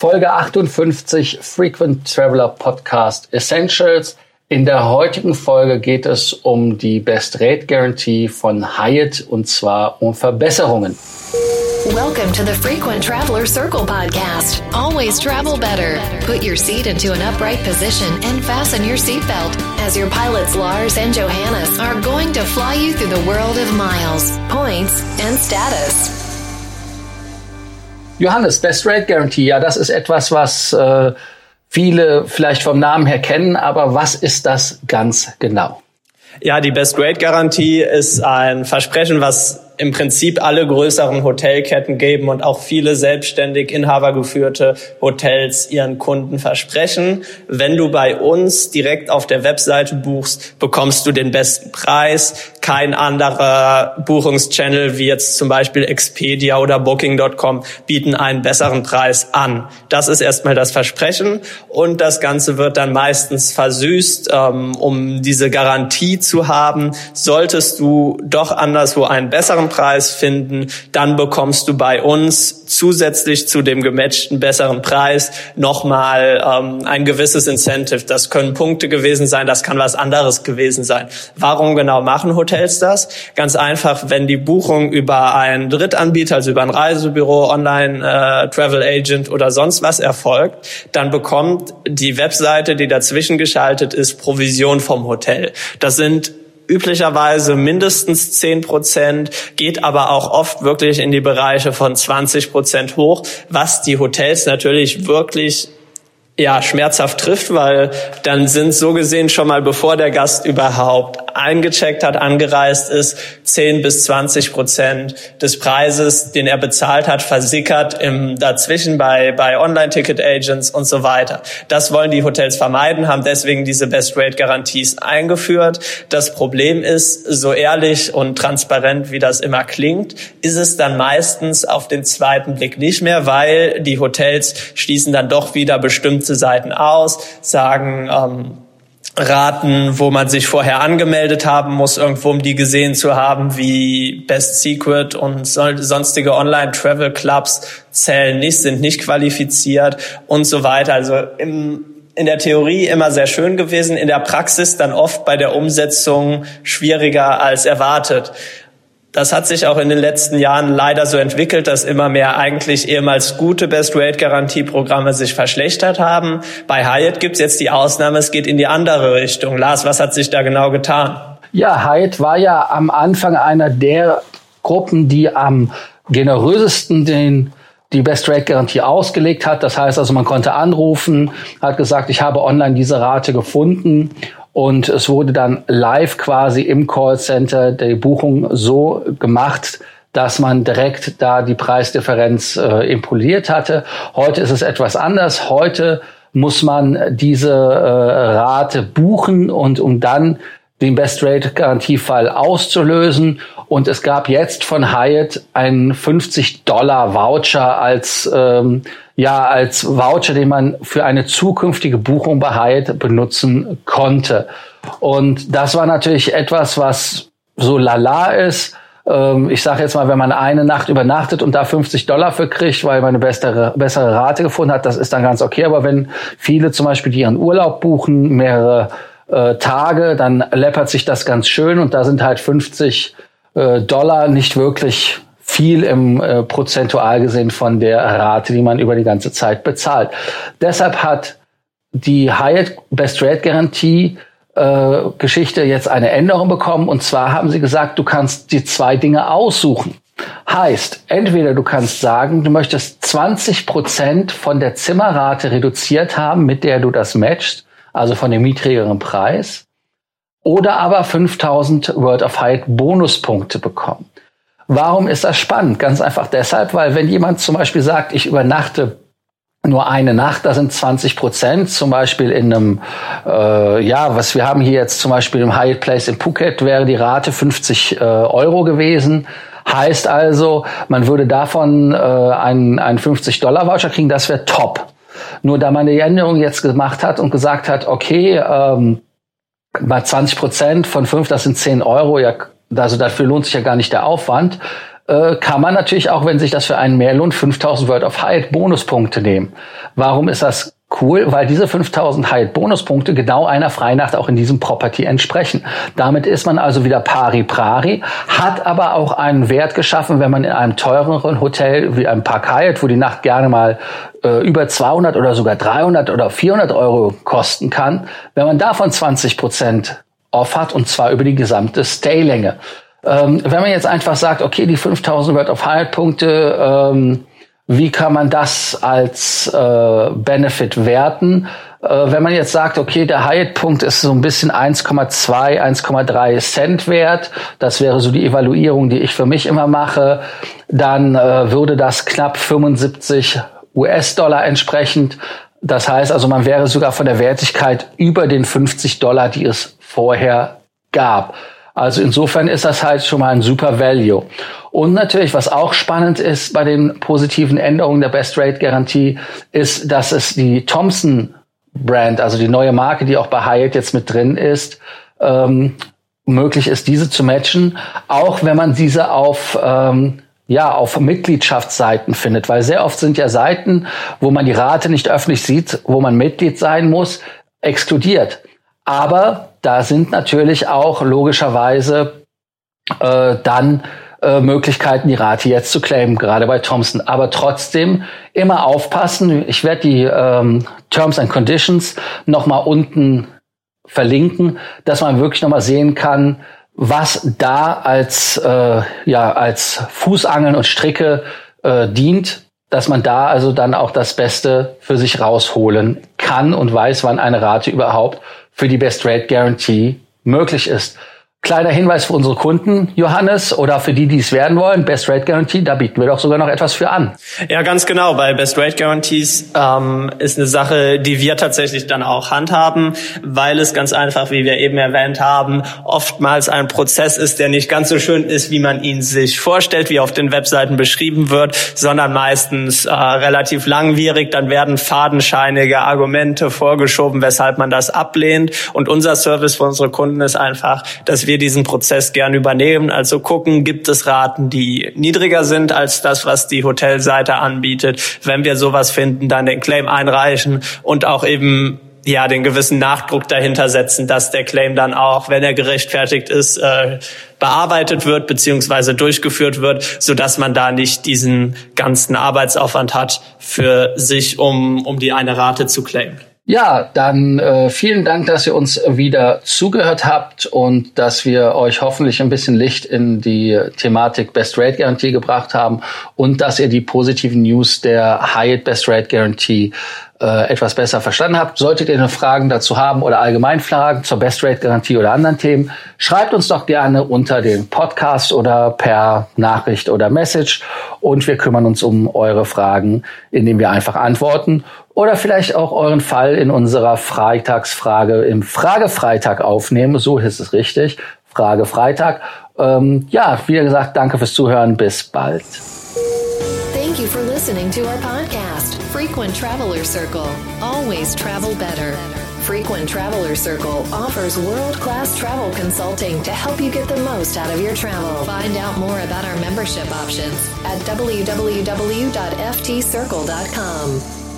Folge 58 Frequent Traveler Podcast Essentials. In der heutigen Folge geht es um die Best Rate Guarantee von Hyatt und zwar um Verbesserungen. Welcome to the Frequent Traveler Circle podcast. Always travel better. Put your seat into an upright position and fasten your seatbelt as your pilots Lars and Johannes are going to fly you through the world of miles, points and status. Johannes, Best Rate Guarantee, ja, das ist etwas, was äh, viele vielleicht vom Namen her kennen, aber was ist das ganz genau? Ja, die Best Rate Garantie ist ein Versprechen, was im Prinzip alle größeren Hotelketten geben und auch viele selbstständig inhabergeführte Hotels ihren Kunden versprechen. Wenn du bei uns direkt auf der Webseite buchst, bekommst du den besten Preis. Kein anderer Buchungschannel wie jetzt zum Beispiel Expedia oder Booking.com bieten einen besseren Preis an. Das ist erstmal das Versprechen und das Ganze wird dann meistens versüßt, ähm, um diese Garantie zu haben. Solltest du doch anderswo einen besseren Preis finden, dann bekommst du bei uns zusätzlich zu dem gematchten besseren Preis nochmal ähm, ein gewisses Incentive. Das können Punkte gewesen sein, das kann was anderes gewesen sein. Warum genau machen Hotels das? Ganz einfach, wenn die Buchung über einen Drittanbieter, also über ein Reisebüro, Online äh, Agent oder sonst was erfolgt, dann bekommt die Webseite, die dazwischen geschaltet ist, Provision vom Hotel. Das sind üblicherweise mindestens 10 Prozent, geht aber auch oft wirklich in die Bereiche von 20 Prozent hoch, was die Hotels natürlich wirklich ja, schmerzhaft trifft, weil dann sind so gesehen schon mal, bevor der Gast überhaupt eingecheckt hat, angereist ist, 10 bis 20 Prozent des Preises, den er bezahlt hat, versickert im dazwischen bei, bei Online-Ticket-Agents und so weiter. Das wollen die Hotels vermeiden, haben deswegen diese Best-Rate-Garanties eingeführt. Das Problem ist, so ehrlich und transparent, wie das immer klingt, ist es dann meistens auf den zweiten Blick nicht mehr, weil die Hotels schließen dann doch wieder bestimmte Seiten aus, sagen, ähm, raten, wo man sich vorher angemeldet haben muss, irgendwo um die gesehen zu haben, wie Best Secret und sonstige Online-Travel-Clubs zählen nicht, sind nicht qualifiziert und so weiter. Also im, in der Theorie immer sehr schön gewesen, in der Praxis dann oft bei der Umsetzung schwieriger als erwartet. Das hat sich auch in den letzten Jahren leider so entwickelt, dass immer mehr eigentlich ehemals gute Best-Rate-Garantieprogramme sich verschlechtert haben. Bei Hyatt gibt's jetzt die Ausnahme, es geht in die andere Richtung. Lars, was hat sich da genau getan? Ja, Hyatt war ja am Anfang einer der Gruppen, die am generösesten den die Best Rate Garantie ausgelegt hat. Das heißt also, man konnte anrufen, hat gesagt, ich habe online diese Rate gefunden und es wurde dann live quasi im Callcenter die Buchung so gemacht, dass man direkt da die Preisdifferenz äh, impoliert hatte. Heute ist es etwas anders. Heute muss man diese äh, Rate buchen und um dann den Best Rate Garantiefall auszulösen. Und es gab jetzt von Hyatt einen 50 Dollar Voucher als ähm, ja als Voucher, den man für eine zukünftige Buchung bei Hyatt benutzen konnte. Und das war natürlich etwas, was so lala ist. Ähm, ich sage jetzt mal, wenn man eine Nacht übernachtet und da 50 Dollar für kriegt, weil man eine bessere, bessere Rate gefunden hat, das ist dann ganz okay. Aber wenn viele zum Beispiel, die ihren Urlaub buchen, mehrere äh, Tage, dann läppert sich das ganz schön und da sind halt 50 äh, Dollar nicht wirklich viel im äh, prozentual gesehen von der Rate, die man über die ganze Zeit bezahlt. Deshalb hat die Hyatt Best Rate Garantie äh, Geschichte jetzt eine Änderung bekommen und zwar haben sie gesagt, du kannst die zwei Dinge aussuchen. Heißt, entweder du kannst sagen, du möchtest 20 Prozent von der Zimmerrate reduziert haben, mit der du das matchst, also von dem niedrigeren Preis, oder aber 5000 World of Hyatt Bonuspunkte bekommen. Warum ist das spannend? Ganz einfach deshalb, weil wenn jemand zum Beispiel sagt, ich übernachte nur eine Nacht, da sind 20 Prozent, zum Beispiel in einem, äh, ja, was wir haben hier jetzt zum Beispiel im Hyatt Place in Phuket wäre die Rate 50 äh, Euro gewesen. Heißt also, man würde davon äh, einen, einen 50-Dollar-Voucher kriegen, das wäre top. Nur da man die Änderung jetzt gemacht hat und gesagt hat, okay, ähm, bei 20 Prozent von 5, das sind 10 Euro, ja also dafür lohnt sich ja gar nicht der Aufwand, äh, kann man natürlich auch, wenn sich das für einen mehr lohnt, 5000 World of Hyatt Bonuspunkte nehmen. Warum ist das cool? Weil diese 5000 Hyatt Bonuspunkte genau einer Freinacht auch in diesem Property entsprechen. Damit ist man also wieder pari prari, hat aber auch einen Wert geschaffen, wenn man in einem teureren Hotel wie einem Park Hyatt, wo die Nacht gerne mal äh, über 200 oder sogar 300 oder 400 Euro kosten kann, wenn man davon 20 Prozent off hat und zwar über die gesamte Staylänge. Ähm, wenn man jetzt einfach sagt, okay, die 5000 Word of Hyatt Punkte, ähm, wie kann man das als äh, Benefit werten? Äh, wenn man jetzt sagt, okay, der Hyatt-Punkt ist so ein bisschen 1,2, 1,3 Cent wert, das wäre so die Evaluierung, die ich für mich immer mache, dann äh, würde das knapp 75 US-Dollar entsprechend. Das heißt also, man wäre sogar von der Wertigkeit über den 50 Dollar, die es vorher gab. Also insofern ist das halt schon mal ein super Value. Und natürlich, was auch spannend ist bei den positiven Änderungen der Best Rate Garantie, ist, dass es die Thompson Brand, also die neue Marke, die auch bei Hyatt jetzt mit drin ist, ähm, möglich ist, diese zu matchen, auch wenn man diese auf ähm, ja, auf Mitgliedschaftsseiten findet, weil sehr oft sind ja Seiten, wo man die Rate nicht öffentlich sieht, wo man Mitglied sein muss, exkludiert. Aber da sind natürlich auch logischerweise äh, dann äh, Möglichkeiten, die Rate jetzt zu claimen, gerade bei Thompson. Aber trotzdem immer aufpassen. Ich werde die ähm, Terms and Conditions nochmal unten verlinken, dass man wirklich nochmal sehen kann, was da als, äh, ja, als Fußangeln und Stricke äh, dient, dass man da also dann auch das Beste für sich rausholen kann und weiß, wann eine Rate überhaupt für die Best Rate Guarantee möglich ist. Kleiner Hinweis für unsere Kunden, Johannes, oder für die, die es werden wollen, Best Rate Guarantee, da bieten wir doch sogar noch etwas für an. Ja, ganz genau. Bei Best Rate Guarantees ähm, ist eine Sache, die wir tatsächlich dann auch handhaben, weil es ganz einfach, wie wir eben erwähnt haben, oftmals ein Prozess ist, der nicht ganz so schön ist, wie man ihn sich vorstellt, wie auf den Webseiten beschrieben wird, sondern meistens äh, relativ langwierig. Dann werden fadenscheinige Argumente vorgeschoben, weshalb man das ablehnt. Und unser Service für unsere Kunden ist einfach, dass wir wir diesen Prozess gern übernehmen. Also gucken, gibt es Raten, die niedriger sind als das, was die Hotelseite anbietet. Wenn wir sowas finden, dann den Claim einreichen und auch eben ja den gewissen Nachdruck dahinter setzen, dass der Claim dann auch, wenn er gerechtfertigt ist, äh, bearbeitet wird beziehungsweise durchgeführt wird, so dass man da nicht diesen ganzen Arbeitsaufwand hat für sich, um um die eine Rate zu claimen. Ja, dann äh, vielen Dank, dass ihr uns wieder zugehört habt und dass wir euch hoffentlich ein bisschen Licht in die Thematik Best Rate Guarantee gebracht haben und dass ihr die positiven News der Hyatt Best Rate Guarantee äh, etwas besser verstanden habt. Solltet ihr noch Fragen dazu haben oder allgemein Fragen zur Best Rate Garantie oder anderen Themen, schreibt uns doch gerne unter den Podcast oder per Nachricht oder Message und wir kümmern uns um eure Fragen, indem wir einfach antworten oder vielleicht auch euren Fall in unserer Freitagsfrage im Fragefreitag aufnehmen. So ist es richtig. Frage Freitag. Ähm, ja, wie gesagt, danke fürs Zuhören. Bis bald. Thank you for listening to our podcast, Frequent Traveler Circle. Always travel better. Frequent Traveler Circle offers world class travel consulting to help you get the most out of your travel. Find out more about our membership options at www.ftcircle.com.